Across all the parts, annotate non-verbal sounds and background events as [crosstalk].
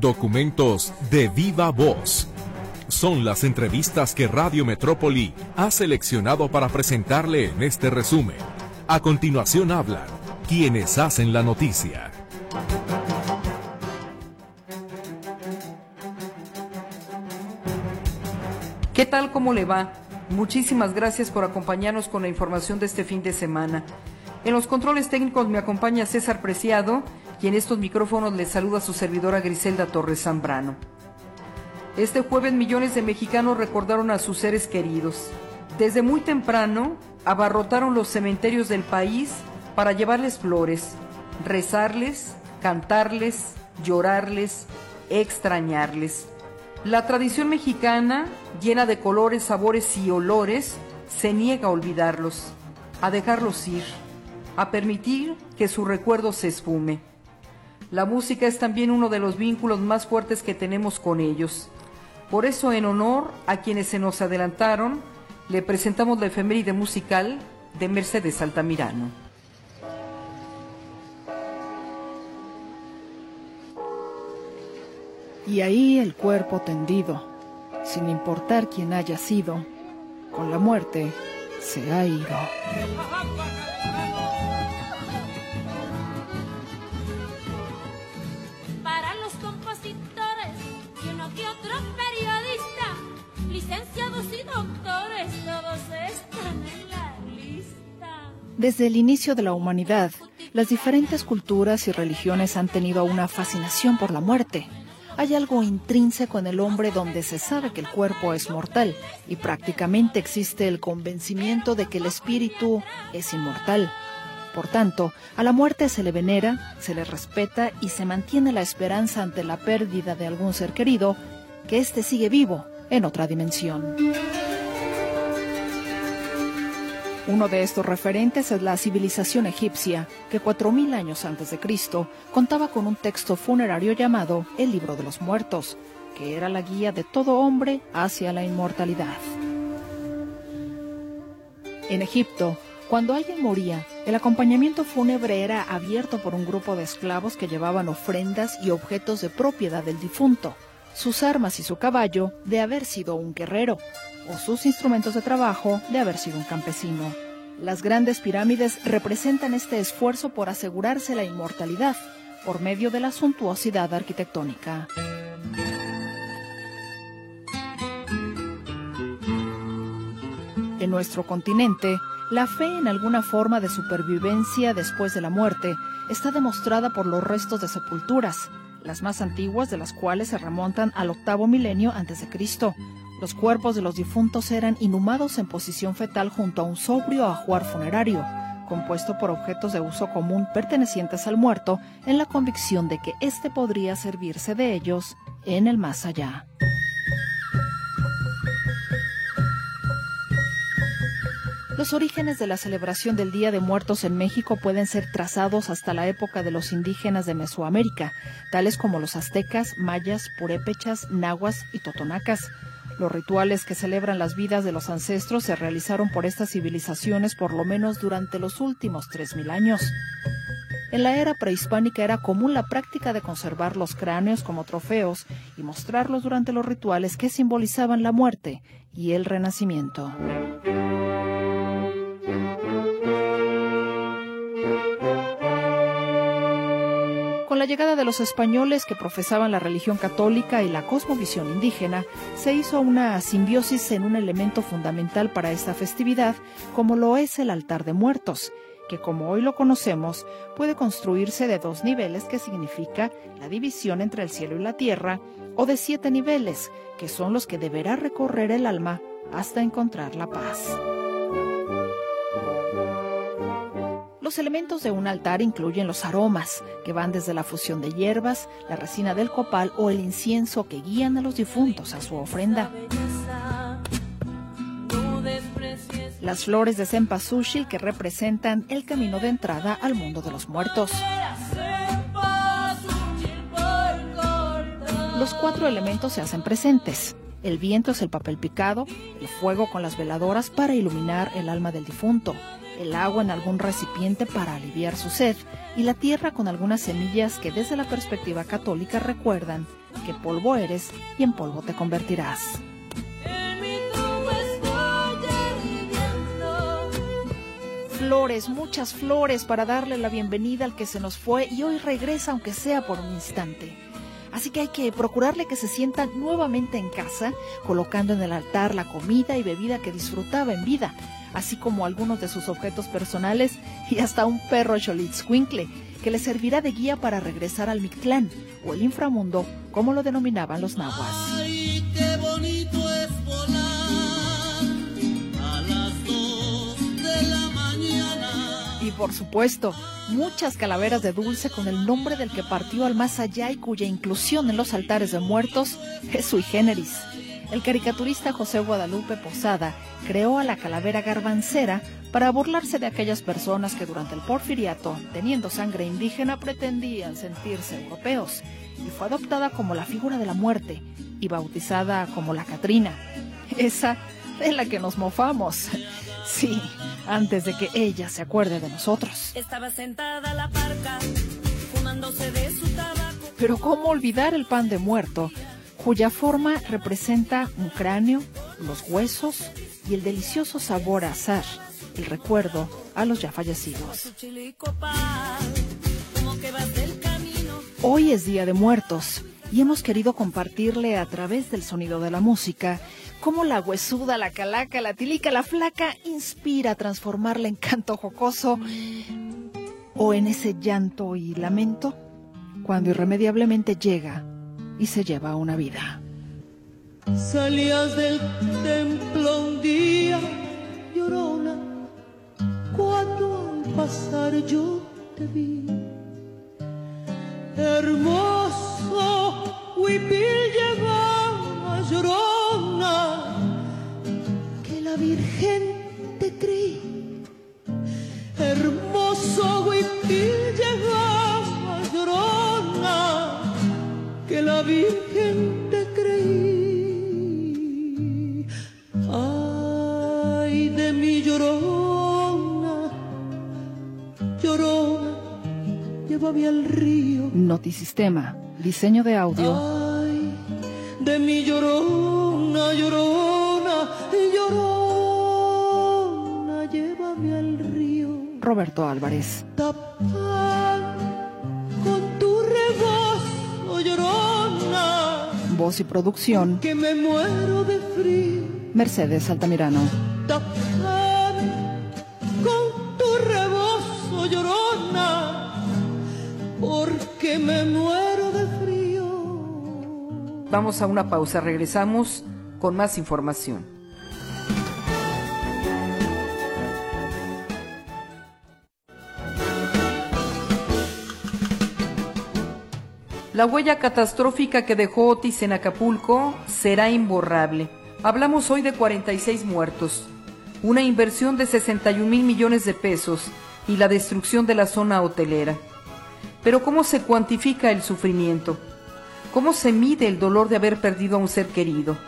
Documentos de viva voz. Son las entrevistas que Radio Metrópoli ha seleccionado para presentarle en este resumen. A continuación hablan quienes hacen la noticia. ¿Qué tal? ¿Cómo le va? Muchísimas gracias por acompañarnos con la información de este fin de semana. En los controles técnicos me acompaña César Preciado y en estos micrófonos le saluda su servidora Griselda Torres Zambrano. Este jueves millones de mexicanos recordaron a sus seres queridos. Desde muy temprano abarrotaron los cementerios del país para llevarles flores, rezarles, cantarles, llorarles, extrañarles. La tradición mexicana, llena de colores, sabores y olores, se niega a olvidarlos, a dejarlos ir, a permitir que su recuerdo se esfume. La música es también uno de los vínculos más fuertes que tenemos con ellos. Por eso, en honor a quienes se nos adelantaron, le presentamos la efeméride musical de Mercedes Altamirano. Y ahí el cuerpo tendido, sin importar quién haya sido, con la muerte se ha ido. Desde el inicio de la humanidad, las diferentes culturas y religiones han tenido una fascinación por la muerte. Hay algo intrínseco en el hombre donde se sabe que el cuerpo es mortal y prácticamente existe el convencimiento de que el espíritu es inmortal. Por tanto, a la muerte se le venera, se le respeta y se mantiene la esperanza ante la pérdida de algún ser querido, que éste sigue vivo en otra dimensión. Uno de estos referentes es la civilización egipcia, que 4.000 años antes de Cristo contaba con un texto funerario llamado el Libro de los Muertos, que era la guía de todo hombre hacia la inmortalidad. En Egipto, cuando alguien moría, el acompañamiento fúnebre era abierto por un grupo de esclavos que llevaban ofrendas y objetos de propiedad del difunto, sus armas y su caballo de haber sido un guerrero, o sus instrumentos de trabajo de haber sido un campesino. Las grandes pirámides representan este esfuerzo por asegurarse la inmortalidad por medio de la suntuosidad arquitectónica. En nuestro continente, la fe en alguna forma de supervivencia después de la muerte está demostrada por los restos de sepulturas, las más antiguas de las cuales se remontan al octavo milenio antes de Cristo. Los cuerpos de los difuntos eran inhumados en posición fetal junto a un sobrio ajuar funerario, compuesto por objetos de uso común pertenecientes al muerto, en la convicción de que éste podría servirse de ellos en el más allá. Los orígenes de la celebración del Día de Muertos en México pueden ser trazados hasta la época de los indígenas de Mesoamérica, tales como los aztecas, mayas, purépechas, nahuas y totonacas. Los rituales que celebran las vidas de los ancestros se realizaron por estas civilizaciones por lo menos durante los últimos 3.000 años. En la era prehispánica era común la práctica de conservar los cráneos como trofeos y mostrarlos durante los rituales que simbolizaban la muerte y el renacimiento. Con la llegada de los españoles que profesaban la religión católica y la cosmovisión indígena, se hizo una simbiosis en un elemento fundamental para esta festividad, como lo es el altar de muertos, que como hoy lo conocemos, puede construirse de dos niveles, que significa la división entre el cielo y la tierra, o de siete niveles, que son los que deberá recorrer el alma hasta encontrar la paz. Los elementos de un altar incluyen los aromas, que van desde la fusión de hierbas, la resina del copal o el incienso que guían a los difuntos a su ofrenda. Las flores de cempasúchil que representan el camino de entrada al mundo de los muertos. Los cuatro elementos se hacen presentes. El viento es el papel picado, el fuego con las veladoras para iluminar el alma del difunto, el agua en algún recipiente para aliviar su sed y la tierra con algunas semillas que desde la perspectiva católica recuerdan que polvo eres y en polvo te convertirás. Flores, muchas flores para darle la bienvenida al que se nos fue y hoy regresa aunque sea por un instante. Así que hay que procurarle que se sienta nuevamente en casa, colocando en el altar la comida y bebida que disfrutaba en vida, así como algunos de sus objetos personales y hasta un perro Xolitzcuincle, que le servirá de guía para regresar al Mictlán, o el inframundo, como lo denominaban los nahuas. Y por supuesto, muchas calaveras de dulce con el nombre del que partió al más allá y cuya inclusión en los altares de muertos es sui generis. El caricaturista José Guadalupe Posada creó a la calavera garbancera para burlarse de aquellas personas que durante el porfiriato, teniendo sangre indígena, pretendían sentirse europeos, y fue adoptada como la figura de la muerte y bautizada como la Catrina, esa de la que nos mofamos. Sí, antes de que ella se acuerde de nosotros. Estaba sentada la parca, fumándose de su tabaco. Pero ¿cómo olvidar el pan de muerto, cuya forma representa un cráneo, los huesos y el delicioso sabor a azar, el recuerdo a los ya fallecidos? Hoy es Día de Muertos y hemos querido compartirle a través del sonido de la música cómo la huesuda, la calaca, la tilica, la flaca inspira a transformarla en canto jocoso o en ese llanto y lamento cuando irremediablemente llega y se lleva una vida. Salías del templo un día, llorona, cuando al pasar yo te vi. Hermoso huipil llevaba llorona que la Virgen te creí. Hermoso huipil llegaba que la Virgen te creí. Ay, de mi llorona, llorona, llévame al río. Notisistema, diseño de audio. Ay, de mi llorona llorona, llorona, llévame al río. Roberto Álvarez. Tapar Voz y producción. Que me muero de frío. Mercedes Altamirano. Tapar con tu rebozo, llorona. Porque me muero de frío. Vamos a una pausa, regresamos con más información. La huella catastrófica que dejó Otis en Acapulco será imborrable. Hablamos hoy de 46 muertos, una inversión de 61 mil millones de pesos y la destrucción de la zona hotelera. Pero ¿cómo se cuantifica el sufrimiento? ¿Cómo se mide el dolor de haber perdido a un ser querido?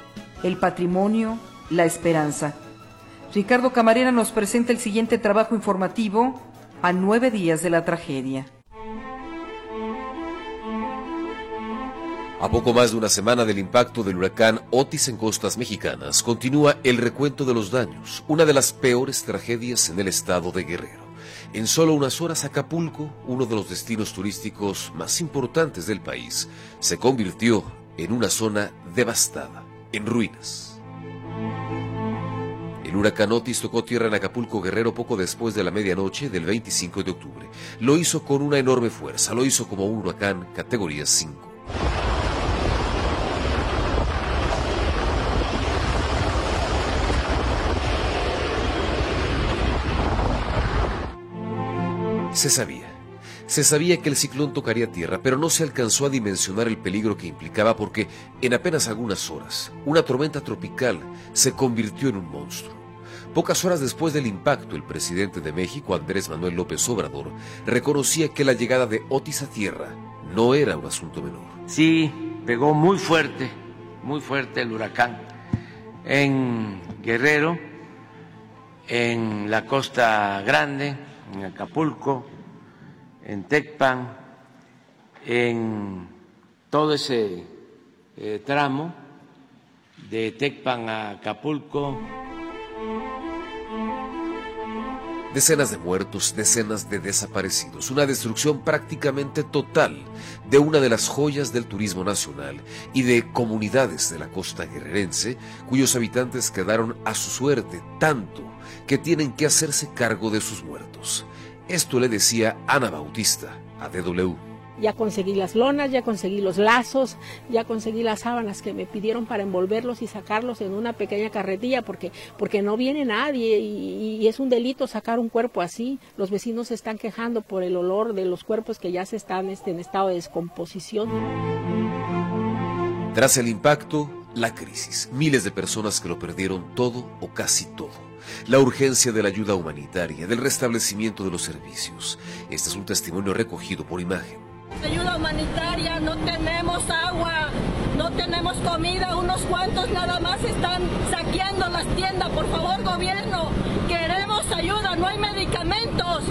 el patrimonio, la esperanza. Ricardo Camarena nos presenta el siguiente trabajo informativo a nueve días de la tragedia. A poco más de una semana del impacto del huracán Otis en costas mexicanas, continúa el recuento de los daños, una de las peores tragedias en el estado de Guerrero. En solo unas horas Acapulco, uno de los destinos turísticos más importantes del país, se convirtió en una zona devastada en ruinas. El huracán Otis tocó tierra en Acapulco Guerrero poco después de la medianoche del 25 de octubre. Lo hizo con una enorme fuerza, lo hizo como un huracán categoría 5. Se sabía se sabía que el ciclón tocaría tierra, pero no se alcanzó a dimensionar el peligro que implicaba porque en apenas algunas horas, una tormenta tropical se convirtió en un monstruo. Pocas horas después del impacto, el presidente de México, Andrés Manuel López Obrador, reconocía que la llegada de Otis a tierra no era un asunto menor. Sí, pegó muy fuerte, muy fuerte el huracán en Guerrero, en la Costa Grande, en Acapulco, en Tecpan, en todo ese eh, tramo de Tecpan a Acapulco. Decenas de muertos, decenas de desaparecidos, una destrucción prácticamente total de una de las joyas del turismo nacional y de comunidades de la costa guerrerense cuyos habitantes quedaron a su suerte tanto que tienen que hacerse cargo de sus muertos. Esto le decía Ana Bautista a DW ya conseguí las lonas, ya conseguí los lazos, ya conseguí las sábanas que me pidieron para envolverlos y sacarlos en una pequeña carretilla porque, porque no viene nadie y, es un delito sacar un cuerpo así. Los vecinos se están quejando por el olor de los cuerpos que ya se están este, en estado de descomposición. Tras el impacto, la crisis, miles de personas que lo perdieron todo o casi todo la urgencia de la ayuda humanitaria, del restablecimiento de los servicios. Este es un testimonio recogido por imagen ayuda humanitaria, no tenemos agua, no tenemos comida, unos cuantos nada más están saqueando las tiendas, por favor gobierno, queremos ayuda, no hay medicamentos.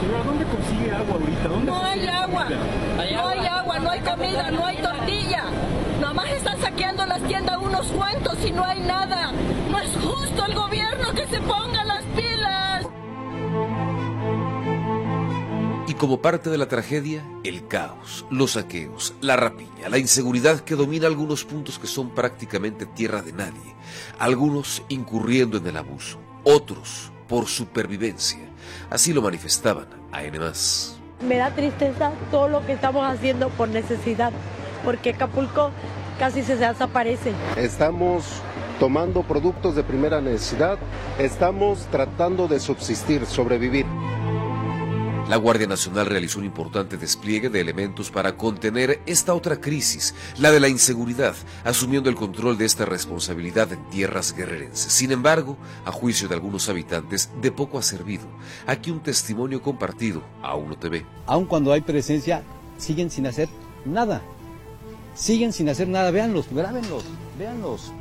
Señora, ¿dónde consigue agua ahorita? no hay agua, no hay agua, no hay comida, no hay tortilla. Nada más están saqueando las tiendas unos cuantos y no hay nada. No es justo el gobierno que se ponga las pilas. Y como parte de la tragedia, el caos, los saqueos, la rapiña, la inseguridad que domina algunos puntos que son prácticamente tierra de nadie, algunos incurriendo en el abuso, otros por supervivencia. Así lo manifestaban a N+. Me da tristeza todo lo que estamos haciendo por necesidad, porque Acapulco casi se desaparece. Estamos tomando productos de primera necesidad, estamos tratando de subsistir, sobrevivir. La Guardia Nacional realizó un importante despliegue de elementos para contener esta otra crisis, la de la inseguridad, asumiendo el control de esta responsabilidad en tierras guerrerenses. Sin embargo, a juicio de algunos habitantes, de poco ha servido. Aquí un testimonio compartido a Uno TV. Aun cuando hay presencia, siguen sin hacer nada. Siguen sin hacer nada. Véanlos, grábenlos, véanlos.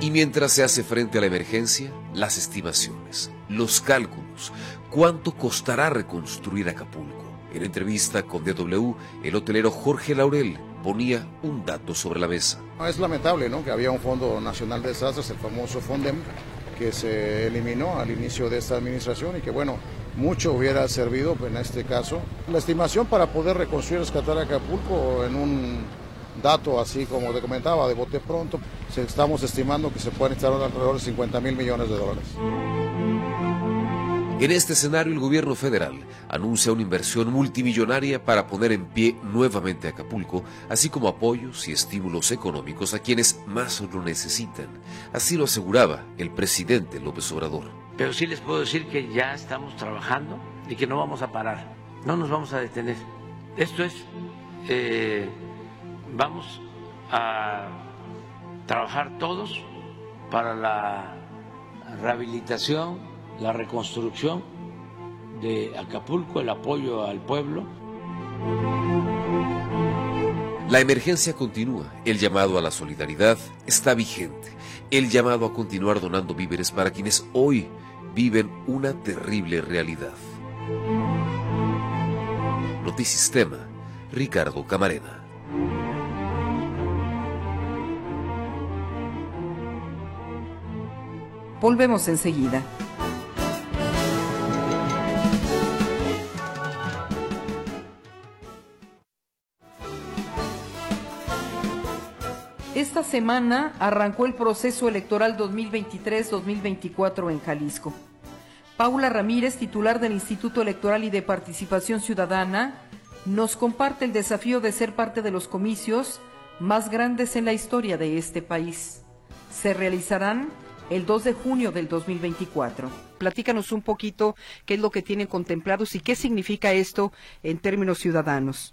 Y mientras se hace frente a la emergencia, las estimaciones, los cálculos, cuánto costará reconstruir Acapulco. En entrevista con DW, el hotelero Jorge Laurel ponía un dato sobre la mesa. Es lamentable ¿no? que había un Fondo Nacional de Desastres, el famoso FONDEM, que se eliminó al inicio de esta administración y que bueno, mucho hubiera servido en este caso. La estimación para poder reconstruir rescatar Acapulco en un dato así como te comentaba, de bote pronto, estamos estimando que se pueden instalar alrededor de 50 mil millones de dólares. En este escenario, el gobierno federal anuncia una inversión multimillonaria para poner en pie nuevamente Acapulco, así como apoyos y estímulos económicos a quienes más lo necesitan. Así lo aseguraba el presidente López Obrador. Pero sí les puedo decir que ya estamos trabajando y que no vamos a parar, no nos vamos a detener. Esto es eh, vamos a trabajar todos para la rehabilitación, la reconstrucción de Acapulco, el apoyo al pueblo. La emergencia continúa, el llamado a la solidaridad está vigente, el llamado a continuar donando víveres para quienes hoy viven una terrible realidad. Notisistema, Ricardo Camarena. Volvemos enseguida. Semana arrancó el proceso electoral 2023-2024 en Jalisco. Paula Ramírez, titular del Instituto Electoral y de Participación Ciudadana, nos comparte el desafío de ser parte de los comicios más grandes en la historia de este país. Se realizarán el 2 de junio del 2024. Platícanos un poquito qué es lo que tienen contemplados y qué significa esto en términos ciudadanos.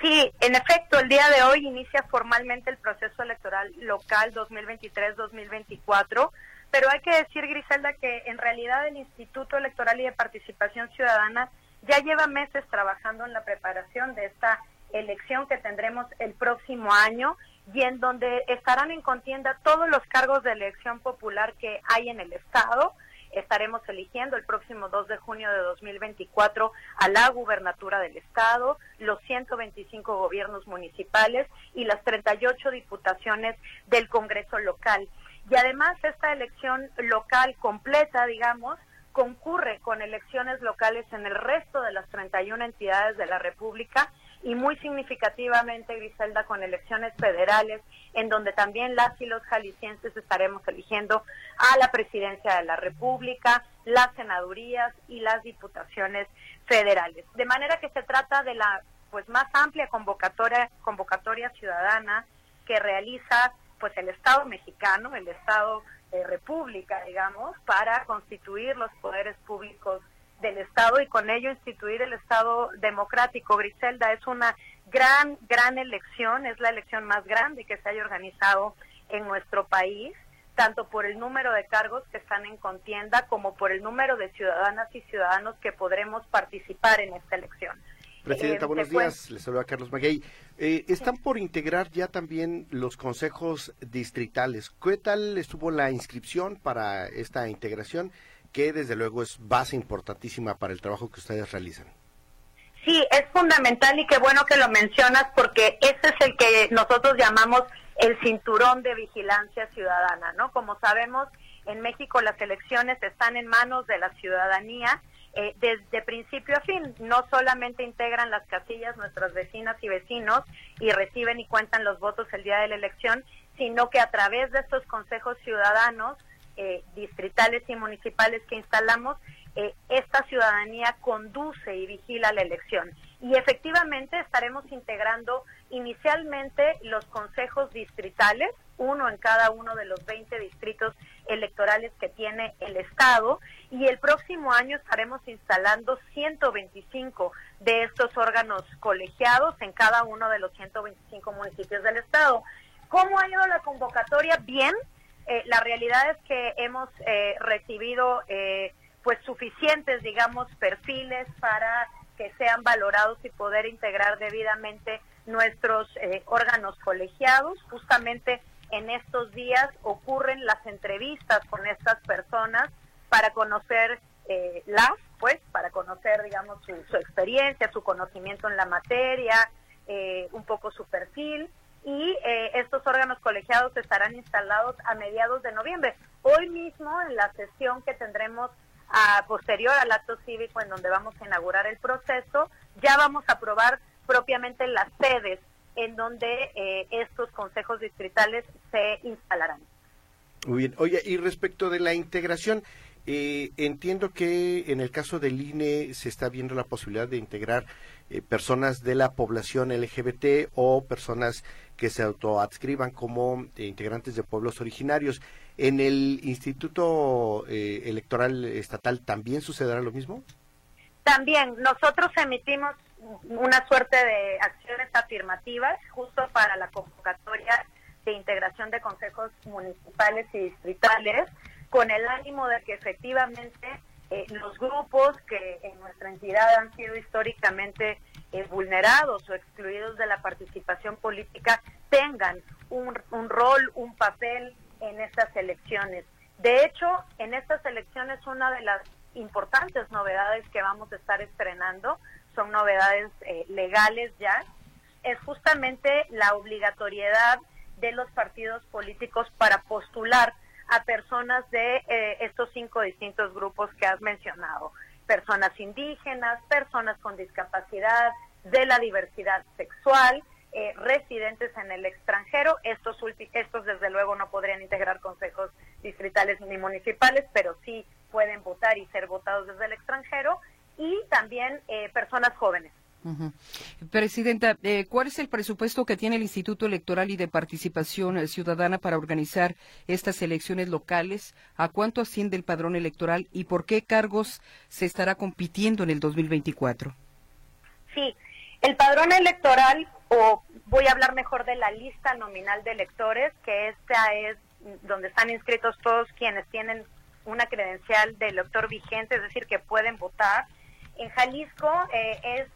Sí, en efecto, el día de hoy inicia formalmente el proceso electoral local 2023-2024, pero hay que decir, Griselda, que en realidad el Instituto Electoral y de Participación Ciudadana ya lleva meses trabajando en la preparación de esta elección que tendremos el próximo año y en donde estarán en contienda todos los cargos de elección popular que hay en el Estado estaremos eligiendo el próximo 2 de junio de 2024 a la gubernatura del Estado, los 125 gobiernos municipales y las 38 diputaciones del Congreso local. Y además esta elección local completa, digamos, concurre con elecciones locales en el resto de las 31 entidades de la República y muy significativamente, Griselda, con elecciones federales, en donde también las y los jaliscienses estaremos eligiendo a la presidencia de la República, las senadurías y las diputaciones federales. De manera que se trata de la pues más amplia convocatoria, convocatoria ciudadana que realiza pues el Estado mexicano, el Estado de República, digamos, para constituir los poderes públicos del Estado y con ello instituir el Estado democrático. Griselda es una gran, gran elección, es la elección más grande que se haya organizado en nuestro país, tanto por el número de cargos que están en contienda como por el número de ciudadanas y ciudadanos que podremos participar en esta elección. Presidenta, Eh, buenos días. Les saluda Carlos Maguey. Eh, están por integrar ya también los consejos distritales. ¿Qué tal estuvo la inscripción para esta integración? Que desde luego es base importantísima para el trabajo que ustedes realizan. Sí, es fundamental y qué bueno que lo mencionas porque ese es el que nosotros llamamos el cinturón de vigilancia ciudadana, ¿no? Como sabemos, en México las elecciones están en manos de la ciudadanía eh, desde principio a fin. No solamente integran las casillas nuestras vecinas y vecinos y reciben y cuentan los votos el día de la elección, sino que a través de estos consejos ciudadanos eh, distritales y municipales que instalamos, eh, esta ciudadanía conduce y vigila la elección. Y efectivamente estaremos integrando inicialmente los consejos distritales, uno en cada uno de los 20 distritos electorales que tiene el Estado, y el próximo año estaremos instalando 125 de estos órganos colegiados en cada uno de los 125 municipios del Estado. ¿Cómo ha ido la convocatoria? Bien, eh, la realidad es que hemos eh, recibido eh, pues suficientes, digamos, perfiles para que sean valorados y poder integrar debidamente nuestros órganos colegiados. Justamente en estos días ocurren las entrevistas con estas personas para conocer las, pues, para conocer, digamos, su, su experiencia, su conocimiento en la materia, un poco su perfil y eh, estos órganos colegiados estarán instalados a mediados de noviembre. Hoy mismo, en la sesión que tendremos a posterior al acto cívico en donde vamos a inaugurar el proceso, ya vamos a aprobar propiamente las sedes en donde eh, estos consejos distritales se instalarán. Muy bien. Oye, y respecto de la integración, eh, entiendo que en el caso del INE se está viendo la posibilidad de integrar eh, personas de la población LGBT o personas que se autoadscriban como eh, integrantes de pueblos originarios. ¿En el Instituto eh, Electoral Estatal también sucederá lo mismo? También nosotros emitimos una suerte de acciones afirmativas justo para la convocatoria de integración de consejos municipales y distritales con el ánimo de que efectivamente eh, los grupos que en nuestra entidad han sido históricamente eh, vulnerados o excluidos de la participación política tengan un, un rol, un papel en estas elecciones. De hecho, en estas elecciones una de las importantes novedades que vamos a estar estrenando son novedades eh, legales ya, es justamente la obligatoriedad de los partidos políticos para postular a personas de eh, estos cinco distintos grupos que has mencionado, personas indígenas, personas con discapacidad, de la diversidad sexual, eh, residentes en el extranjero. Estos, estos desde luego no podrían integrar consejos distritales ni municipales, pero sí pueden votar y ser votados desde el extranjero y también eh, personas jóvenes. Ujú. Presidenta, eh, ¿cuál es el presupuesto que tiene el Instituto Electoral y de Participación eh, Ciudadana para organizar estas elecciones locales? ¿A cuánto asciende el padrón electoral y por qué cargos se estará compitiendo en el 2024? Sí, el padrón electoral, o voy a hablar mejor de la lista nominal de electores, que esta es donde están inscritos todos quienes tienen una credencial de elector vigente, es decir, que pueden votar. En Jalisco eh, es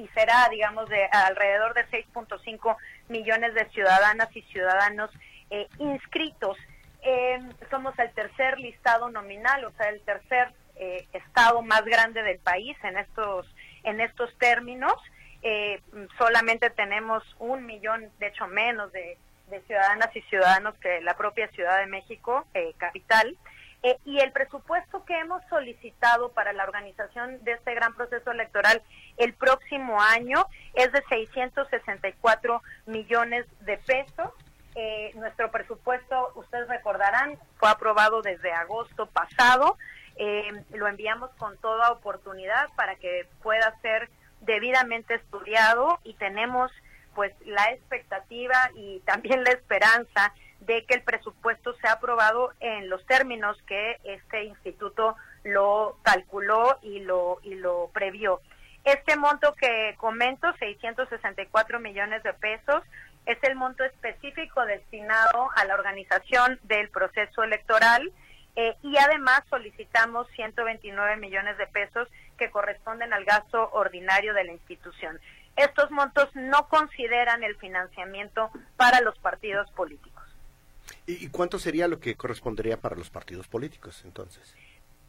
y será, digamos, de alrededor de 6.5 millones de ciudadanas y ciudadanos eh, inscritos. Eh, somos el tercer listado nominal, o sea, el tercer eh, estado más grande del país en estos en estos términos. Eh, solamente tenemos un millón, de hecho menos de, ciudadanas y ciudadanos que la propia Ciudad de México, capital. Eh, y el presupuesto que hemos solicitado para la organización de este gran proceso electoral el próximo año es de 664 millones de pesos. Eh, nuestro presupuesto, ustedes recordarán, fue aprobado desde agosto pasado. Eh, lo enviamos con toda oportunidad para que pueda ser debidamente estudiado y tenemos pues la expectativa y también la esperanza de que el presupuesto sea aprobado en los términos que este instituto lo calculó y lo y lo previó. Este monto que comento, 664 millones de pesos, es el monto específico destinado a la organización del proceso electoral eh, y además solicitamos 129 millones de pesos que corresponden al gasto ordinario de la institución. Estos montos no consideran el financiamiento para los partidos políticos. ¿Y cuánto sería lo que correspondería para los partidos políticos entonces?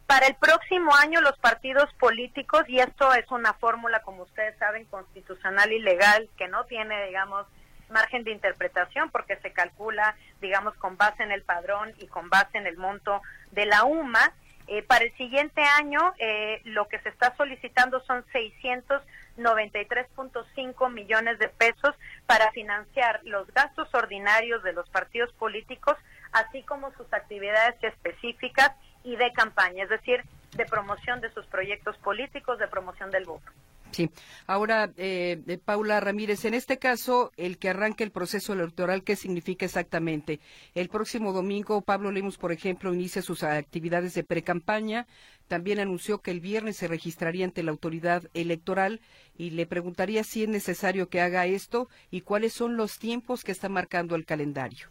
Para el próximo año los partidos políticos, y esto es una fórmula, como ustedes saben, constitucional y legal, que no tiene, digamos, margen de interpretación porque se calcula, digamos, con base en el padrón y con base en el monto de la UMA. Eh, para el siguiente año, eh, lo que se está solicitando son 693.5 millones de pesos para financiar los gastos ordinarios de los partidos políticos, así como sus actividades específicas y de campaña, es decir, de promoción de sus proyectos políticos, de promoción del voto. Sí. Ahora, eh, Paula Ramírez, en este caso, el que arranque el proceso electoral, ¿qué significa exactamente? El próximo domingo, Pablo Lemos, por ejemplo, inicia sus actividades de precampaña. También anunció que el viernes se registraría ante la autoridad electoral y le preguntaría si es necesario que haga esto y cuáles son los tiempos que está marcando el calendario.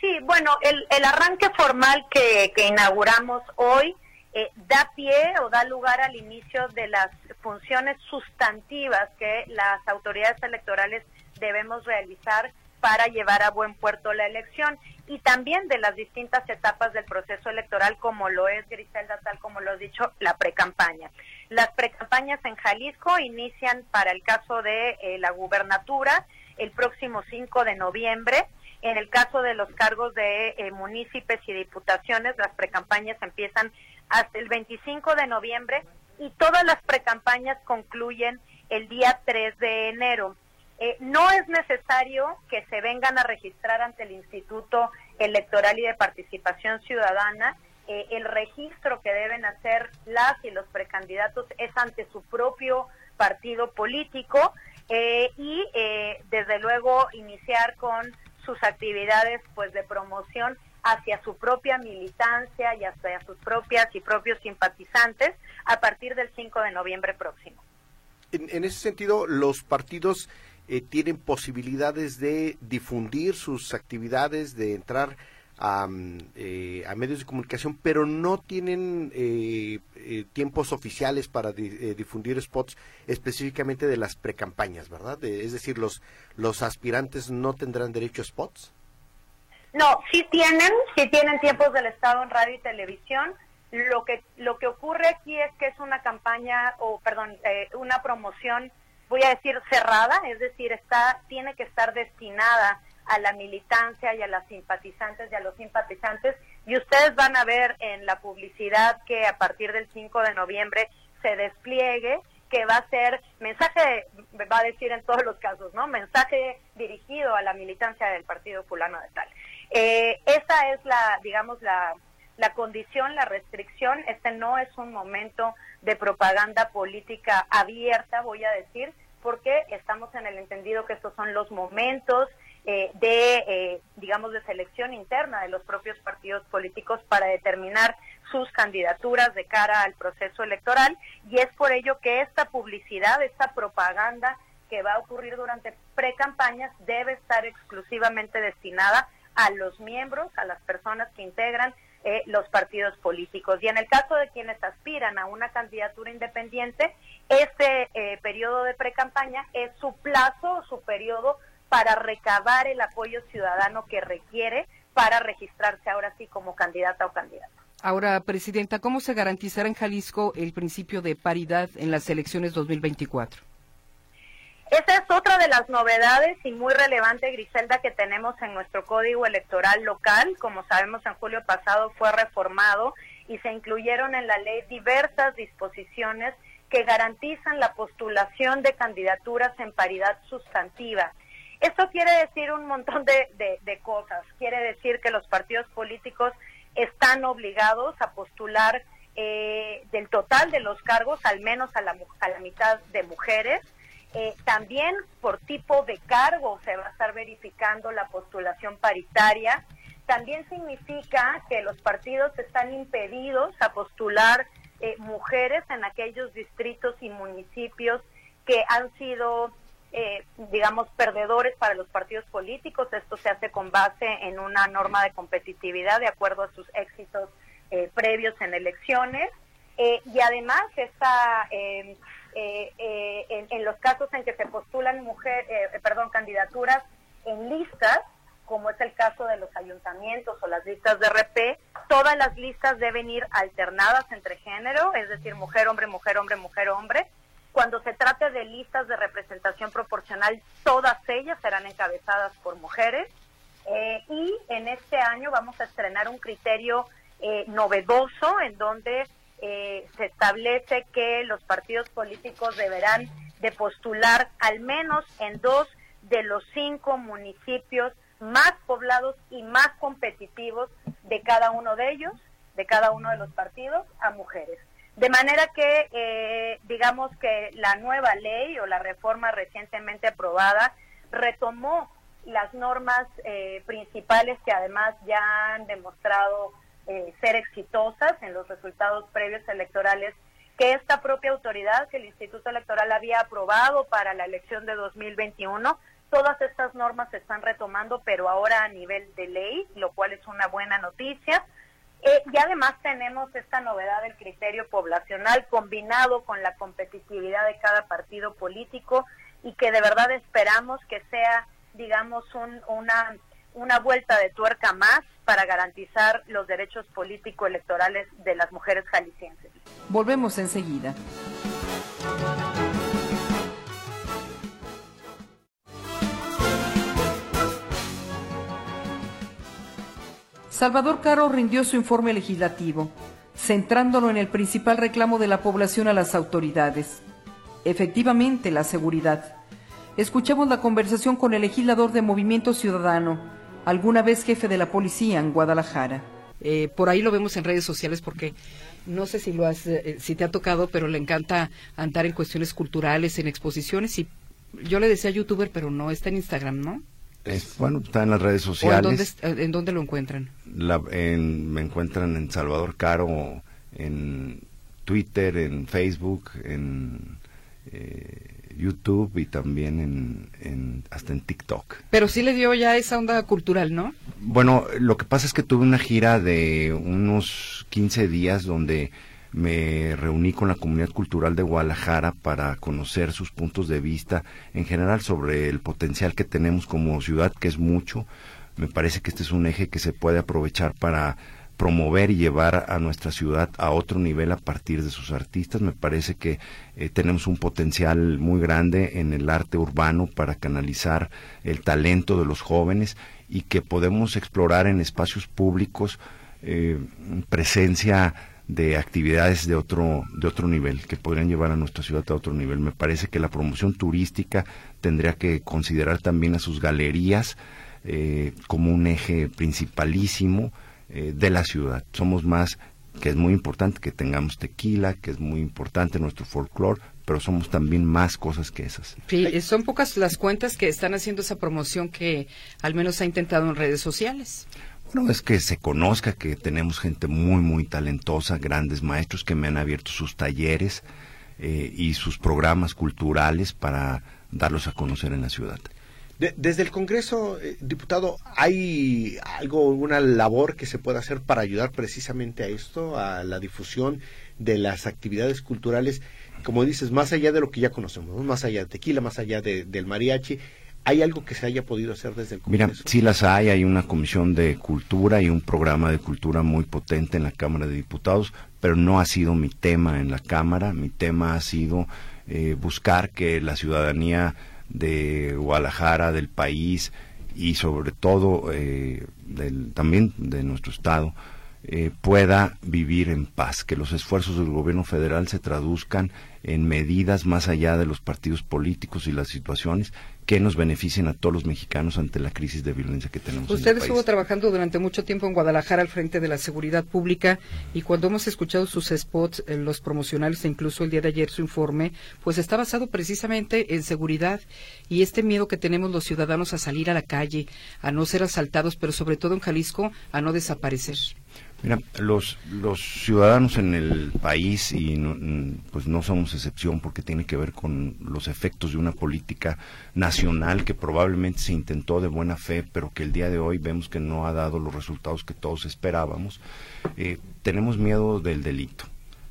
Sí, bueno, el, el arranque formal que, que inauguramos hoy eh, da pie o da lugar al inicio de las funciones sustantivas que las autoridades electorales debemos realizar para llevar a buen puerto la elección y también de las distintas etapas del proceso electoral como lo es Griselda, tal como lo he dicho, la precampaña. Las precampañas en Jalisco inician para el caso de eh, la gubernatura el próximo 5 de noviembre. En el caso de los cargos de eh, municipios y diputaciones, las precampañas empiezan hasta el 25 de noviembre y todas las precampañas concluyen el día 3 de enero. Eh, no es necesario que se vengan a registrar ante el Instituto Electoral y de Participación Ciudadana. Eh, el registro que deben hacer las y los precandidatos es ante su propio partido político eh, y desde luego iniciar con sus actividades pues de promoción hacia su propia militancia y hacia sus propias y propios simpatizantes a partir del 5 de noviembre próximo. En, ese sentido, los partidos eh, tienen posibilidades de difundir sus actividades, de entrar a, mm, eh, a medios de comunicación, pero no tienen eh, tiempos oficiales para difundir spots específicamente de las precampañas, ¿verdad? es decir, los, los aspirantes no tendrán derecho a spots. No, sí tienen, sí tienen tiempos del Estado en radio y televisión. Lo que lo que ocurre aquí es que es una campaña o perdón, eh, una promoción, voy a decir cerrada, es decir, está tiene que estar destinada a la militancia y a las simpatizantes y a los simpatizantes y ustedes van a ver en la publicidad que a partir del 5 de noviembre se despliegue que va a ser mensaje, va a decir en todos los casos, ¿no? Mensaje dirigido a la militancia del partido fulano de tal. Eh, esa es la, digamos, la, la condición, la restricción. Este no es un momento de propaganda política abierta, voy a decir, porque estamos en el entendido que estos son los momentos eh, de, eh, digamos, de selección interna de los propios partidos políticos para determinar sus candidaturas de cara al proceso electoral y es por ello que esta publicidad, esta propaganda que va a ocurrir durante pre-campañas debe estar exclusivamente destinada a los miembros, a las personas que integran eh, los partidos políticos. Y en el caso de quienes aspiran a una candidatura independiente, este eh, periodo de precampaña es su plazo, su periodo para recabar el apoyo ciudadano que requiere para registrarse ahora sí como candidata o candidato. Ahora, Presidenta, ¿cómo se garantizará en Jalisco el principio de paridad en las elecciones 2024? Esa es otra de las novedades y muy relevante, Griselda, que tenemos en nuestro código electoral local. Como sabemos, en julio pasado fue reformado y se incluyeron en la ley diversas disposiciones que garantizan la postulación de candidaturas en paridad sustantiva. Esto quiere decir un montón de, cosas. Quiere decir que los partidos políticos están obligados a postular eh, del total de los cargos al menos a la, a la mitad de mujeres eh, también por tipo de cargo se va a estar verificando la postulación paritaria. También significa que los partidos están impedidos a postular eh, mujeres en aquellos distritos y municipios que han sido, eh, digamos, perdedores para los partidos políticos. Esto se hace con base en una norma de competitividad de acuerdo a sus éxitos previos en elecciones. y además esta eh, eh, en, los casos en que se postulan mujer, eh, perdón, candidaturas en listas, como es el caso de los ayuntamientos o las listas de RP, todas las listas deben ir alternadas entre género, es decir, mujer, hombre, mujer, hombre, mujer, hombre. Cuando se trate de listas de representación proporcional, todas ellas serán encabezadas por mujeres. y en este año vamos a estrenar un criterio novedoso en donde eh, se establece que los partidos políticos deberán de postular al menos en dos de los cinco municipios más poblados y más competitivos de cada uno de ellos, de cada uno de los partidos, a mujeres. De manera que, eh, digamos que la nueva ley o la reforma recientemente aprobada retomó las normas eh, principales que además ya han demostrado eh, ser exitosas en los resultados previos electorales que esta propia autoridad que el Instituto Electoral había aprobado para la elección de 2021. Todas estas normas se están retomando, pero ahora a nivel de ley, lo cual es una buena noticia. Eh, y además tenemos esta novedad del criterio poblacional combinado con la competitividad de cada partido político y que de verdad esperamos que sea, digamos, un, una una vuelta de tuerca más para garantizar los derechos político-electorales de las mujeres jaliscienses. Volvemos enseguida. Salvador Caro rindió su informe legislativo, centrándolo en el principal reclamo de la población a las autoridades, efectivamente la seguridad. Escuchamos la conversación con el legislador de Movimiento Ciudadano, alguna vez jefe de la policía en Guadalajara. Eh, por ahí lo vemos en redes sociales porque no sé si lo has, eh, si te ha tocado, pero le encanta andar en cuestiones culturales, en exposiciones y yo le decía youtuber, pero no está en Instagram, ¿no? Es, bueno, está en las redes sociales. En dónde, ¿En dónde, lo encuentran? me encuentran en Salvador Caro, en Twitter, en Facebook, en eh, YouTube y también en, hasta en TikTok. Pero sí le dio ya esa onda cultural, ¿no? Bueno, lo que pasa es que tuve una gira de unos 15 días donde me reuní con la comunidad cultural de Guadalajara para conocer sus puntos de vista en general sobre el potencial que tenemos como ciudad, que es mucho. Me parece que este es un eje que se puede aprovechar para promover y llevar a nuestra ciudad a otro nivel a partir de sus artistas. Me parece que eh, tenemos un potencial muy grande en el arte urbano para canalizar el talento de los jóvenes y que podemos explorar en espacios públicos eh, presencia de actividades de otro de otro nivel que podrían llevar a nuestra ciudad a otro nivel. Me parece que la promoción turística tendría que considerar también a sus galerías eh, como un eje principalísimo eh, de la ciudad. Somos más, que es muy importante que tengamos tequila, que es muy importante nuestro folclore, pero somos también más cosas que esas. Sí, son pocas las cuentas que están haciendo esa promoción que al menos ha intentado en redes sociales. Bueno, es que se conozca que tenemos gente muy, muy talentosa, grandes maestros que me han abierto sus talleres eh, y sus programas culturales para darlos a conocer en la ciudad desde el Congreso, eh, diputado, ¿hay algo, alguna labor que se pueda hacer para ayudar precisamente a esto, a la difusión de las actividades culturales, como dices, más allá de lo que ya conocemos, más allá de tequila, más allá del mariachi? ¿Hay algo que se haya podido hacer desde el Mira, Congreso? sí las hay, hay una comisión de cultura y un programa de cultura muy potente en la Cámara de Diputados, pero no ha sido mi tema en la Cámara, mi tema ha sido eh, buscar que la ciudadanía de Guadalajara, del país y sobre todo eh, del, también de nuestro Estado, eh, pueda vivir en paz, que los esfuerzos del gobierno federal se traduzcan en medidas más allá de los partidos políticos y las situaciones que nos beneficien a todos los mexicanos ante la crisis de violencia que tenemos en Usted el país. estuvo trabajando durante mucho tiempo en Guadalajara al frente de la seguridad pública y cuando hemos escuchado sus spots, eh, los promocionales e incluso el día de ayer su informe, pues está basado precisamente en seguridad y este miedo que tenemos los ciudadanos a salir a la calle, a no ser asaltados, pero sobre todo en Jalisco, a no desaparecer. Mira, los, los ciudadanos en el país, y no, pues no somos excepción porque tiene que ver con los efectos de una política nacional que probablemente se intentó de buena fe, pero que el día de hoy vemos que no ha dado los resultados que todos esperábamos, eh, tenemos miedo del delito.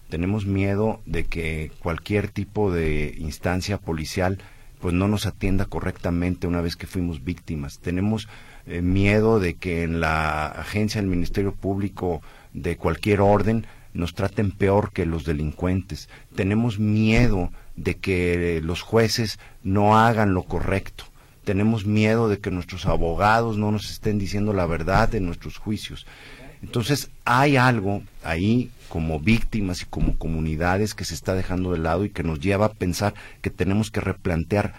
Tenemos miedo de que cualquier tipo de instancia policial pues no nos atienda correctamente una vez que fuimos víctimas. Tenemos eh, miedo de que en la agencia del Ministerio Público de cualquier orden nos traten peor que los delincuentes. Tenemos miedo de que los jueces no hagan lo correcto. Tenemos miedo de que nuestros abogados no nos estén diciendo la verdad en nuestros juicios. Entonces hay algo ahí como víctimas y como comunidades que se está dejando de lado y que nos lleva a pensar que tenemos que replantear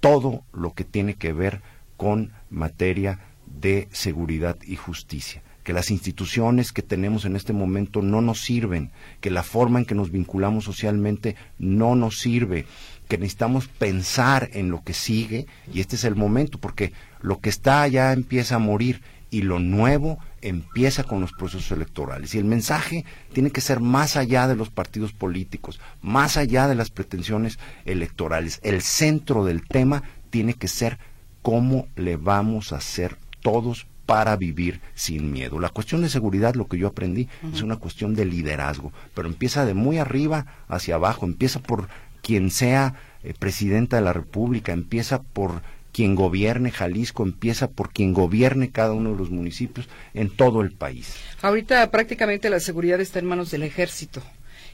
todo lo que tiene que ver con materia de seguridad y justicia que las instituciones que tenemos en este momento no nos sirven, que la forma en que nos vinculamos socialmente no nos sirve, que necesitamos pensar en lo que sigue y este es el momento porque lo que está ya empieza a morir y lo nuevo empieza con los procesos electorales. Y el mensaje tiene que ser más allá de los partidos políticos, más allá de las pretensiones electorales. El centro del tema tiene que ser cómo le vamos a hacer todos para vivir sin miedo. La cuestión de seguridad, lo que yo aprendí, es una cuestión de liderazgo, pero empieza de muy arriba hacia abajo, empieza por quien sea eh, presidenta de la República, empieza por quien gobierne Jalisco, empieza por quien gobierne cada uno de los municipios en todo el país. Ahorita prácticamente la seguridad está en manos del ejército.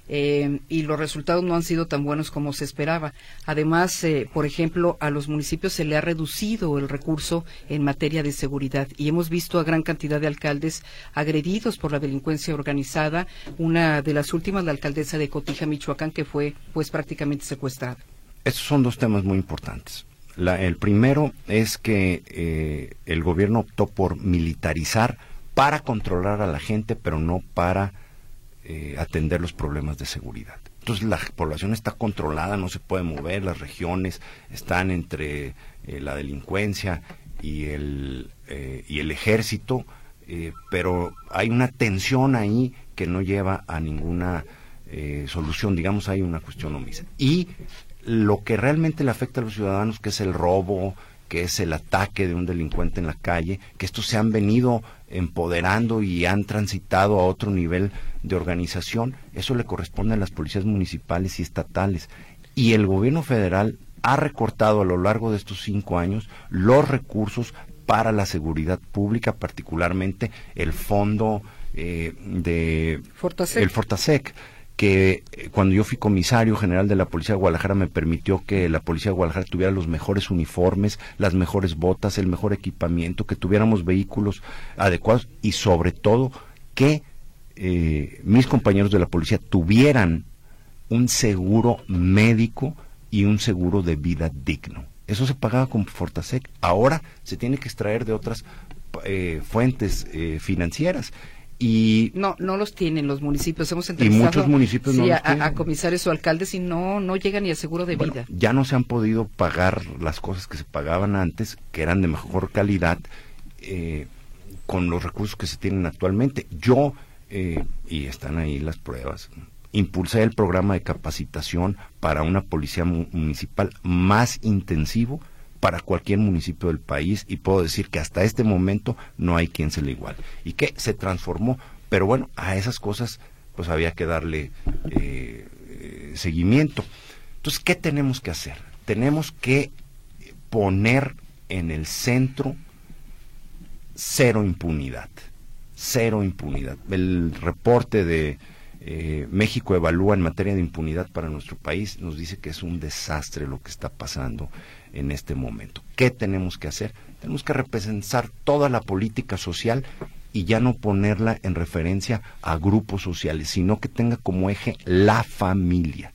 Eh, y los resultados no han sido tan buenos como se esperaba. Además, eh, por ejemplo, a los municipios se le ha reducido el recurso en materia de seguridad y hemos visto a gran cantidad de alcaldes agredidos por la delincuencia organizada. Una de las últimas, la alcaldesa de Cotija, Michoacán, que fue pues prácticamente secuestrada. Estos son dos temas muy importantes. El primero es que eh, el gobierno optó por militarizar para controlar a la gente, pero no para eh, atender los problemas de seguridad. Entonces la población está controlada, no se puede mover, las regiones están entre eh, la delincuencia y el, eh, y el ejército, eh, pero hay una tensión ahí que no lleva a ninguna solución, digamos, hay una cuestión omisa. Y lo que realmente le afecta a los ciudadanos, que es el robo, que es el ataque de un delincuente en la calle, que estos se han venido empoderando y han transitado a otro nivel de organización, eso le corresponde a las policías municipales y estatales. Y el gobierno federal ha recortado a lo largo de estos cinco años los recursos para la seguridad pública, particularmente el fondo eh, de Fortasec. el Fortasec que eh, cuando yo fui comisario general de la Policía de Guadalajara me permitió que la Policía de Guadalajara tuviera los mejores uniformes, las mejores botas, el mejor equipamiento, que tuviéramos vehículos adecuados y sobre todo que eh, mis compañeros de la policía tuvieran un seguro médico y un seguro de vida digno. Eso se pagaba con Fortasec. Ahora se tiene que extraer de otras eh, fuentes eh, financieras. Y no, no los tienen los municipios. Hemos entrevistado muchos municipios no los a, a comisarios o alcaldes y no, no llegan ni a seguro de Bueno, vida. ya no se han podido pagar las cosas que se pagaban antes, que eran de mejor calidad, eh, con los recursos que se tienen actualmente. Yo, eh, y están ahí las pruebas, impulsé el programa de capacitación para una policía mu- municipal más intensivo para cualquier municipio del país y puedo decir que hasta este momento no hay quien se le iguale. Y que se transformó pero bueno a esas cosas pues había que darle eh, seguimiento. Entonces qué tenemos que hacer tenemos que poner en el centro, cero impunidad, cero impunidad. El reporte de eh, México evalúa en materia de impunidad para nuestro país nos dice que es un desastre lo que está pasando en este momento. ¿Qué tenemos que hacer? Tenemos que repensar toda la política social y ya no ponerla en referencia a grupos sociales, sino que tenga como eje la familia.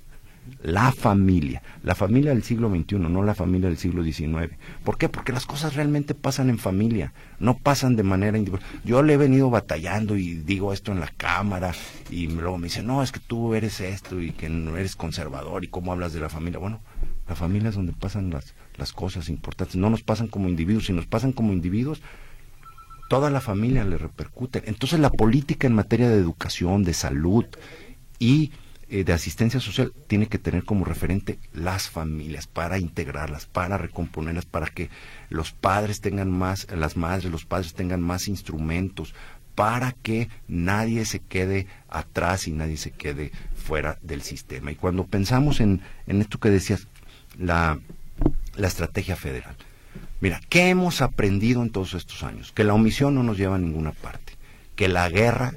La familia, la familia del siglo XXI, no la familia del siglo XIX. ¿Por qué? Porque las cosas realmente pasan en familia, no pasan de manera individual. Yo le he venido batallando y digo esto en la cámara y luego me dicen, no, es que tú eres esto y que no eres conservador y cómo hablas de la familia. Bueno, la familia es donde pasan las, las cosas importantes, no nos pasan como individuos, si nos pasan como individuos, toda la familia le repercute. Entonces la política en materia de educación, de salud y eh, de asistencia social tiene que tener como referente las familias para integrarlas, para recomponerlas, para que los padres tengan más, las madres, los padres tengan más instrumentos, para que nadie se quede atrás y nadie se quede fuera del sistema. Y cuando pensamos en, en esto que decías, la, la estrategia federal, mira, ¿qué hemos aprendido en todos estos años? Que la omisión no nos lleva a ninguna parte, que la guerra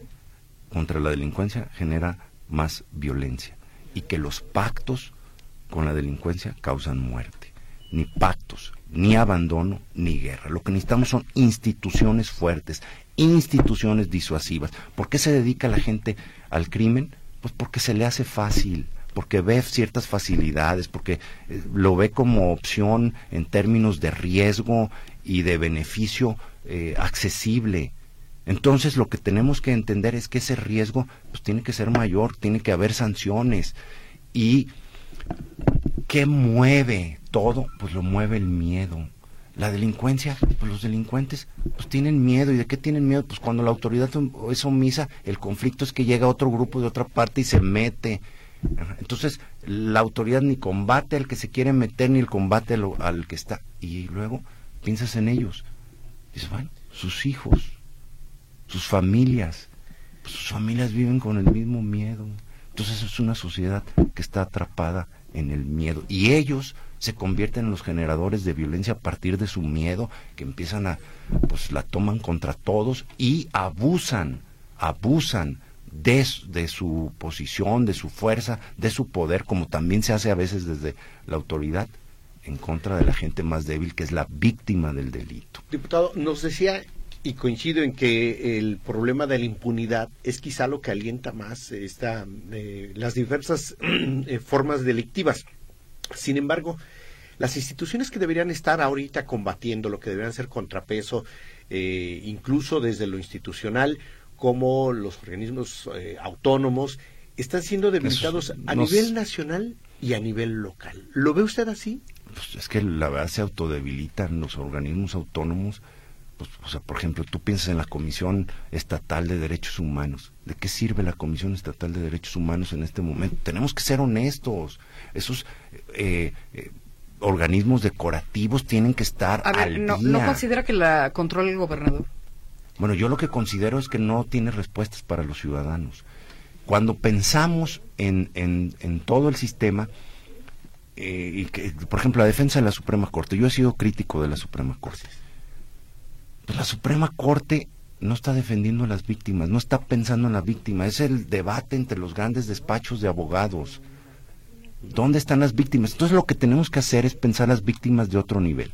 contra la delincuencia genera más violencia y que los pactos con la delincuencia causan muerte. Ni pactos, ni abandono, ni guerra. Lo que necesitamos son instituciones fuertes, instituciones disuasivas. ¿Por qué se dedica la gente al crimen? Pues porque se le hace fácil, porque ve ciertas facilidades, porque eh, lo ve como opción en términos de riesgo y de beneficio eh, accesible. Entonces lo que tenemos que entender es que ese riesgo pues tiene que ser mayor, tiene que haber sanciones y ¿qué mueve todo? Pues lo mueve el miedo. La delincuencia, pues los delincuentes pues tienen miedo. ¿Y de qué tienen miedo? Pues cuando la autoridad es omisa, el conflicto es que llega otro grupo de otra parte y se mete. Entonces, la autoridad ni combate al que se quiere meter, ni el combate al, que está. Y luego piensas en ellos. Dices, bueno, sus hijos, sus familias, pues, sus familias viven con el mismo miedo. Entonces es una sociedad que está atrapada en el miedo. Y ellos se convierten en los generadores de violencia a partir de su miedo, que empiezan a, pues la toman contra todos y abusan, abusan de, de su posición, de su fuerza, de su poder, como también se hace a veces desde la autoridad en contra de la gente más débil, que es la víctima del delito. Diputado, nos decía y coincido en que el problema de la impunidad es quizá lo que alienta más esta, eh, las diversas [clears throat] eh, formas delictivas. Sin embargo, las instituciones que deberían estar ahorita combatiendo, lo que deberían ser contrapeso, eh, incluso desde lo institucional, como los organismos autónomos, están siendo debilitados a nivel nacional y a nivel local. ¿Lo ve usted así? Pues es que la verdad se autodebilitan los organismos autónomos pues, o sea, por ejemplo, tú piensas en la Comisión Estatal de Derechos Humanos. ¿De qué sirve la Comisión Estatal de Derechos Humanos en este momento? Tenemos que ser honestos. Esos eh, eh, organismos decorativos tienen que estar A ver, no, ¿No considera que la controle el gobernador? Bueno, yo lo que considero es que no tiene respuestas para los ciudadanos. Cuando pensamos en, en, en todo el sistema, eh, y que, por ejemplo, la defensa de la Suprema Corte, yo he sido crítico de la Suprema Corte la Suprema Corte no está defendiendo a las víctimas, no está pensando en la víctima, es el debate entre los grandes despachos de abogados. ¿Dónde están las víctimas? Entonces lo que tenemos que hacer es pensar las víctimas de otro nivel.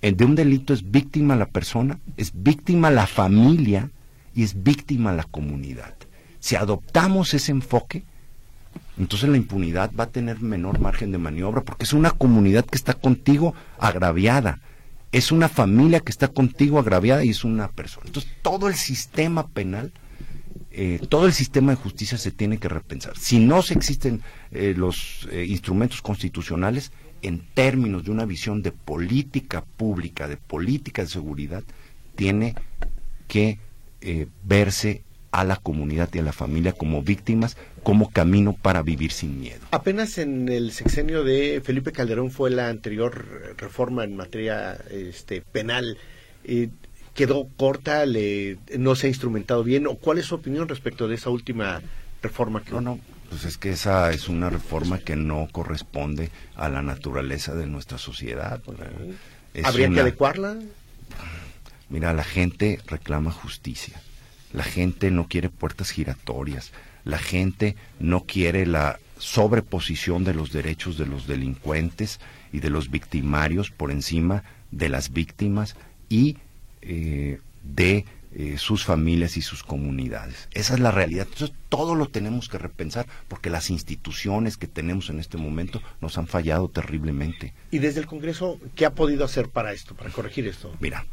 El de un delito es víctima la persona, es víctima la familia y es víctima la comunidad. Si adoptamos ese enfoque, entonces la impunidad va a tener menor margen de maniobra porque es una comunidad que está contigo agraviada, es una familia que está contigo agraviada y es una persona. Entonces, todo el sistema penal, eh, todo el sistema de justicia se tiene que repensar. Si no se existen eh, los eh, instrumentos constitucionales, en términos de una visión de política pública, de política de seguridad, tiene que verse a la comunidad y a la familia como víctimas, como camino para vivir sin miedo. Apenas en el sexenio de Felipe Calderón fue la anterior reforma en materia este, penal. Eh, ¿Quedó corta? Le, ¿No se ha instrumentado bien? ¿O cuál es su opinión respecto de esa última reforma que No, no, pues es que esa es una reforma que no corresponde a la naturaleza de nuestra sociedad. Es ¿Habría que una- adecuarla? Mira, la gente reclama justicia. La gente no quiere puertas giratorias. La gente no quiere la sobreposición de los derechos de los delincuentes y de los victimarios por encima de las víctimas y eh, de eh, sus familias y sus comunidades. Esa es la realidad. Entonces, todo lo tenemos que repensar porque las instituciones que tenemos en este momento nos han fallado terriblemente. Y desde el Congreso, ¿qué ha podido hacer para esto, para corregir esto? Mira,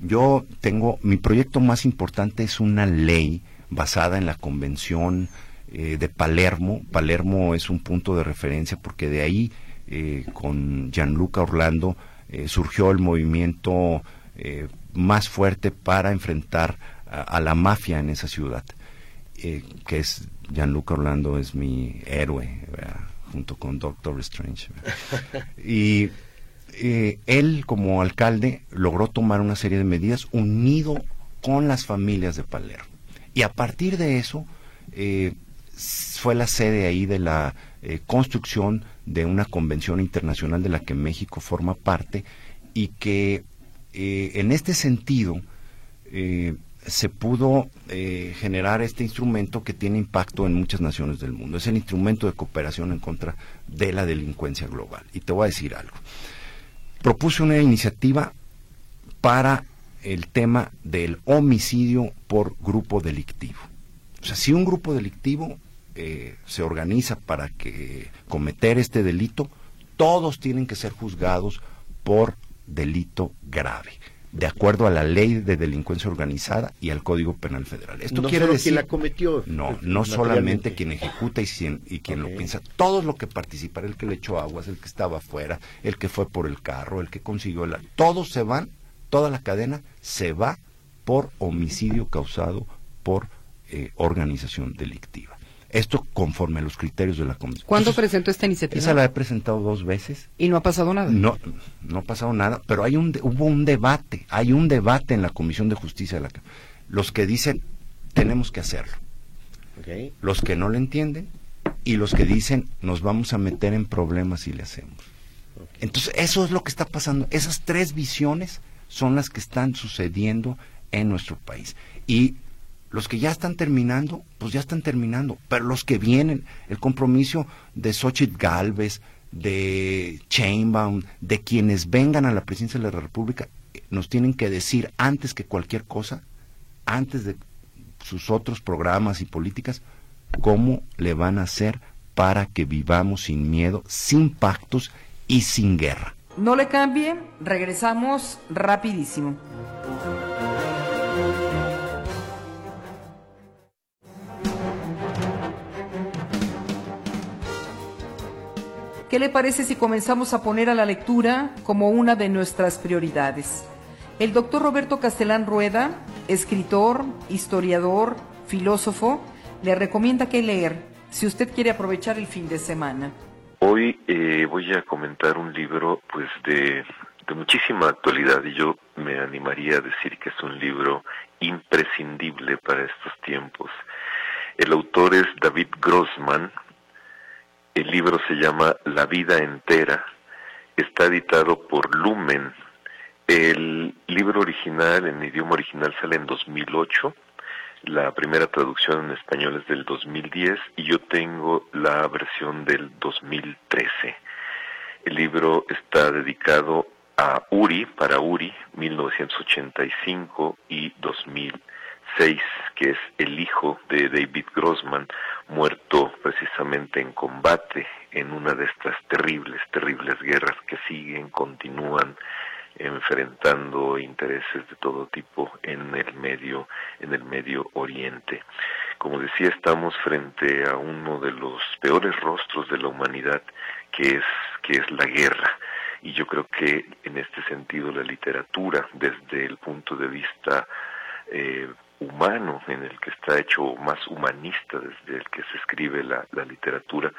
yo tengo, mi proyecto más importante es una ley basada en la Convención eh, de Palermo. Palermo es un punto de referencia porque de ahí, eh, con Gianluca Orlando, eh, surgió el movimiento más fuerte para enfrentar a, la mafia en esa ciudad, que es Gianluca Orlando es mi héroe, junto con Doctor Strange. Y él como alcalde logró tomar una serie de medidas unido con las familias de Palermo. Y a partir de eso eh, fue la sede ahí de la eh, construcción de una convención internacional de la que México forma parte y que eh, en este sentido se pudo generar este instrumento que tiene impacto en muchas naciones del mundo. Es el instrumento de cooperación en contra de la delincuencia global. Y te voy a decir algo propuse una iniciativa para el tema del homicidio por grupo delictivo. O sea, si un grupo delictivo eh, se organiza para que cometer este delito, todos tienen que ser juzgados por delito grave, de acuerdo a la ley de delincuencia organizada y al Código Penal Federal. Esto no quiere solo decir quien la cometió. no, eh, no solamente quien ejecuta y, quien- y quien lo piensa, todos lo que participan, el que le echó aguas, el que estaba afuera, el que fue por el carro, el que consiguió la... Todos se van, toda la cadena se va por homicidio causado por eh, organización delictiva. Esto conforme a los criterios de la Comisión. ¿Cuándo Entonces, presentó esta iniciativa? Esa la he presentado dos veces. Y no ha pasado nada. No, no ha pasado nada, pero hay un, de- hubo un debate, hay un debate en la Comisión de Justicia de la Cámara. Los que dicen, tenemos que hacerlo. Los que no le entienden y los que dicen, nos vamos a meter en problemas si le hacemos. Entonces, eso es lo que está pasando. Esas tres visiones son las que están sucediendo en nuestro país. Y los que ya están terminando, pues ya están terminando. Pero los que vienen, el compromiso de Xochitl Galvez, de Chainbaum, de quienes vengan a la presidencia de la República, eh, nos tienen que decir antes que cualquier cosa, antes de sus otros programas y políticas, cómo le van a hacer para que vivamos sin miedo, sin pactos y sin guerra. No le cambie, regresamos rapidísimo. ¿Qué le parece si comenzamos a poner a la lectura como una de nuestras prioridades? El doctor Roberto Castellán Rueda, escritor, historiador, filósofo, le recomienda que leer si usted quiere aprovechar el fin de semana. Hoy eh, voy a comentar un libro pues de, de muchísima actualidad y yo me animaría a decir que es un libro imprescindible para estos tiempos. El autor es David Grossman, el libro se llama La vida entera, está editado por Lumen. El libro original, en idioma original, sale en 2008. La primera traducción en español es del 2010 y yo tengo la versión del 2013. El libro está dedicado a Uri, para Uri, 1985 y 2006, que es el hijo de David Grossman, muerto precisamente en combate en una de estas terribles, terribles guerras que siguen, continúan enfrentando intereses de todo tipo en el medio en el medio oriente. Como decía estamos frente a uno de los peores rostros de la humanidad que es que es la guerra. Y yo creo que en este sentido la literatura desde el punto de vista eh, humano en el que está hecho más humanista desde el que se escribe la, la literatura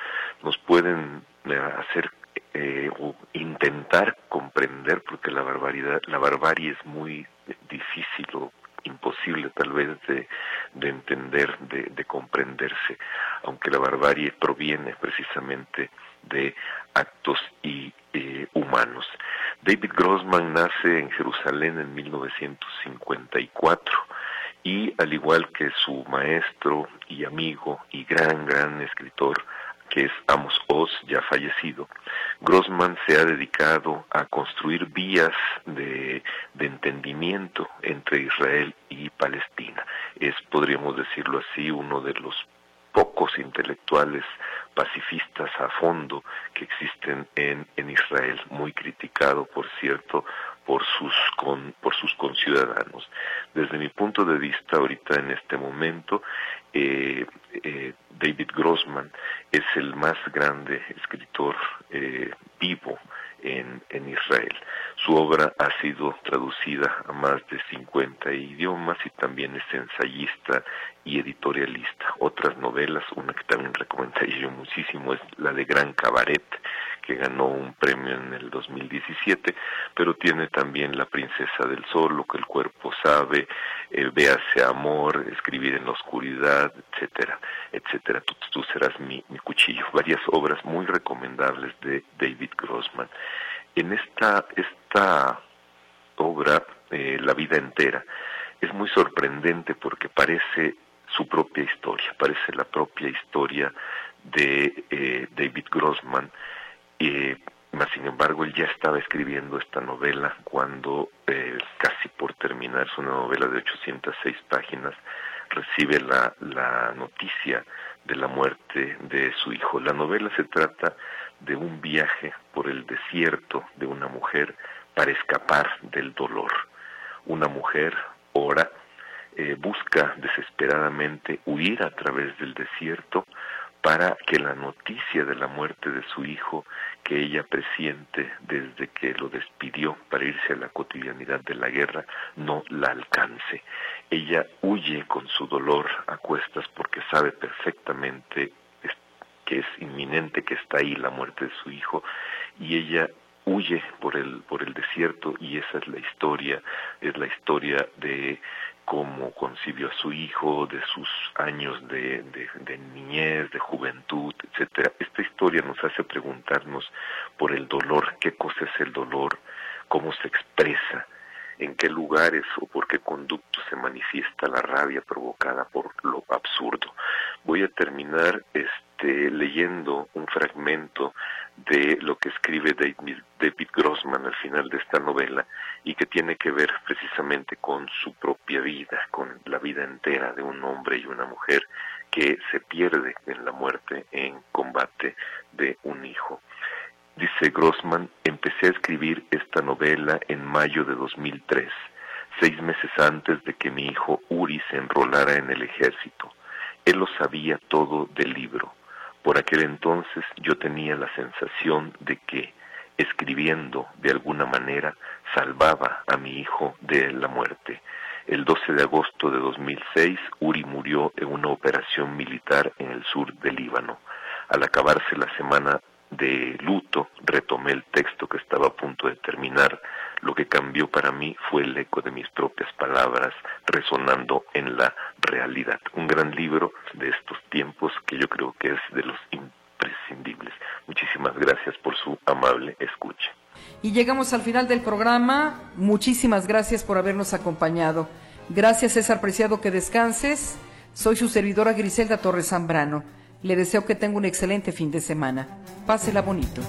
nos pueden eh, hacer eh, intentar comprender porque la barbaridad la barbarie es muy difícil o imposible tal vez de, de entender, de, de comprenderse, aunque la barbarie proviene precisamente de actos y, eh, humanos. David Grossman nace en Jerusalén en 1954 y al igual que su maestro y amigo y gran, gran escritor, que es Amos Oz, ya fallecido, Grossman se ha dedicado a construir vías de, entendimiento entre Israel y Palestina. Es, podríamos decirlo así, uno de los pocos intelectuales pacifistas a fondo que existen en, en Israel, muy criticado, por cierto, por sus, con, por sus conciudadanos. Desde mi punto de vista, ahorita en este momento, eh, eh, David Grossman es el más grande escritor eh, vivo en, en, Israel. Su obra ha sido traducida a más de 50 idiomas y también es ensayista y editorialista. Otras novelas, una que también recomendaría yo muchísimo es la de Gran Cabaret, que ganó un premio en el 2017, pero tiene también La Princesa del Sol, Lo que el cuerpo sabe, eh, Véase Amor, Escribir en la oscuridad, etcétera, etcétera. Tú, serás mi, mi cuchillo. Varias obras muy recomendables de David Grossman. En esta, esta obra, eh, La vida entera, es muy sorprendente porque parece su propia historia, parece la propia historia de eh, David Grossman, eh, mas sin embargo él ya estaba escribiendo esta novela cuando eh, casi por terminar, es una novela de 806 páginas, recibe la, la noticia de la muerte de su hijo. La novela se trata de un viaje por el desierto de una mujer para escapar del dolor. Una mujer ora, eh, busca desesperadamente huir a través del desierto para que la noticia de la muerte de su hijo, que ella presiente desde que lo despidió para irse a la cotidianidad de la guerra, no la alcance. Ella huye con su dolor a cuestas porque sabe perfectamente que es inminente que está ahí la muerte de su hijo y ella huye por el por el desierto y esa es la historia es la historia de cómo concibió a su hijo, de sus años de, de, de, niñez, de juventud, etcétera. Esta historia nos hace preguntarnos por el dolor, qué cosa es el dolor, cómo se expresa, en qué lugares o por qué conductos se manifiesta la rabia provocada por lo absurdo. Voy a terminar este, leyendo un fragmento de lo que escribe David, David Grossman al final de esta novela y que tiene que ver precisamente con su propia vida, con la vida entera de un hombre y una mujer que se pierde en la muerte en combate de un hijo. Dice Grossman, empecé a escribir esta novela en mayo de 2003, seis meses antes de que mi hijo Uri se enrolara en el ejército. Él lo sabía todo del libro. Por aquel entonces yo tenía la sensación de que, escribiendo de alguna manera, salvaba a mi hijo de la muerte. El 12 de agosto de 2006, Uri murió en una operación militar en el sur del Líbano. Al acabarse la semana de luto, retomé el texto que estaba a punto de terminar. Lo que cambió para mí fue el eco de mis propias palabras resonando en la realidad. Un gran libro de estos tiempos que yo creo que es de los imprescindibles. Muchísimas gracias por su amable escucha. Y llegamos al final del programa. Muchísimas gracias por habernos acompañado. Gracias César Preciado, que descanses. Soy su servidora Griselda Torres Zambrano. Le deseo que tenga un excelente fin de semana. Pásela bonito.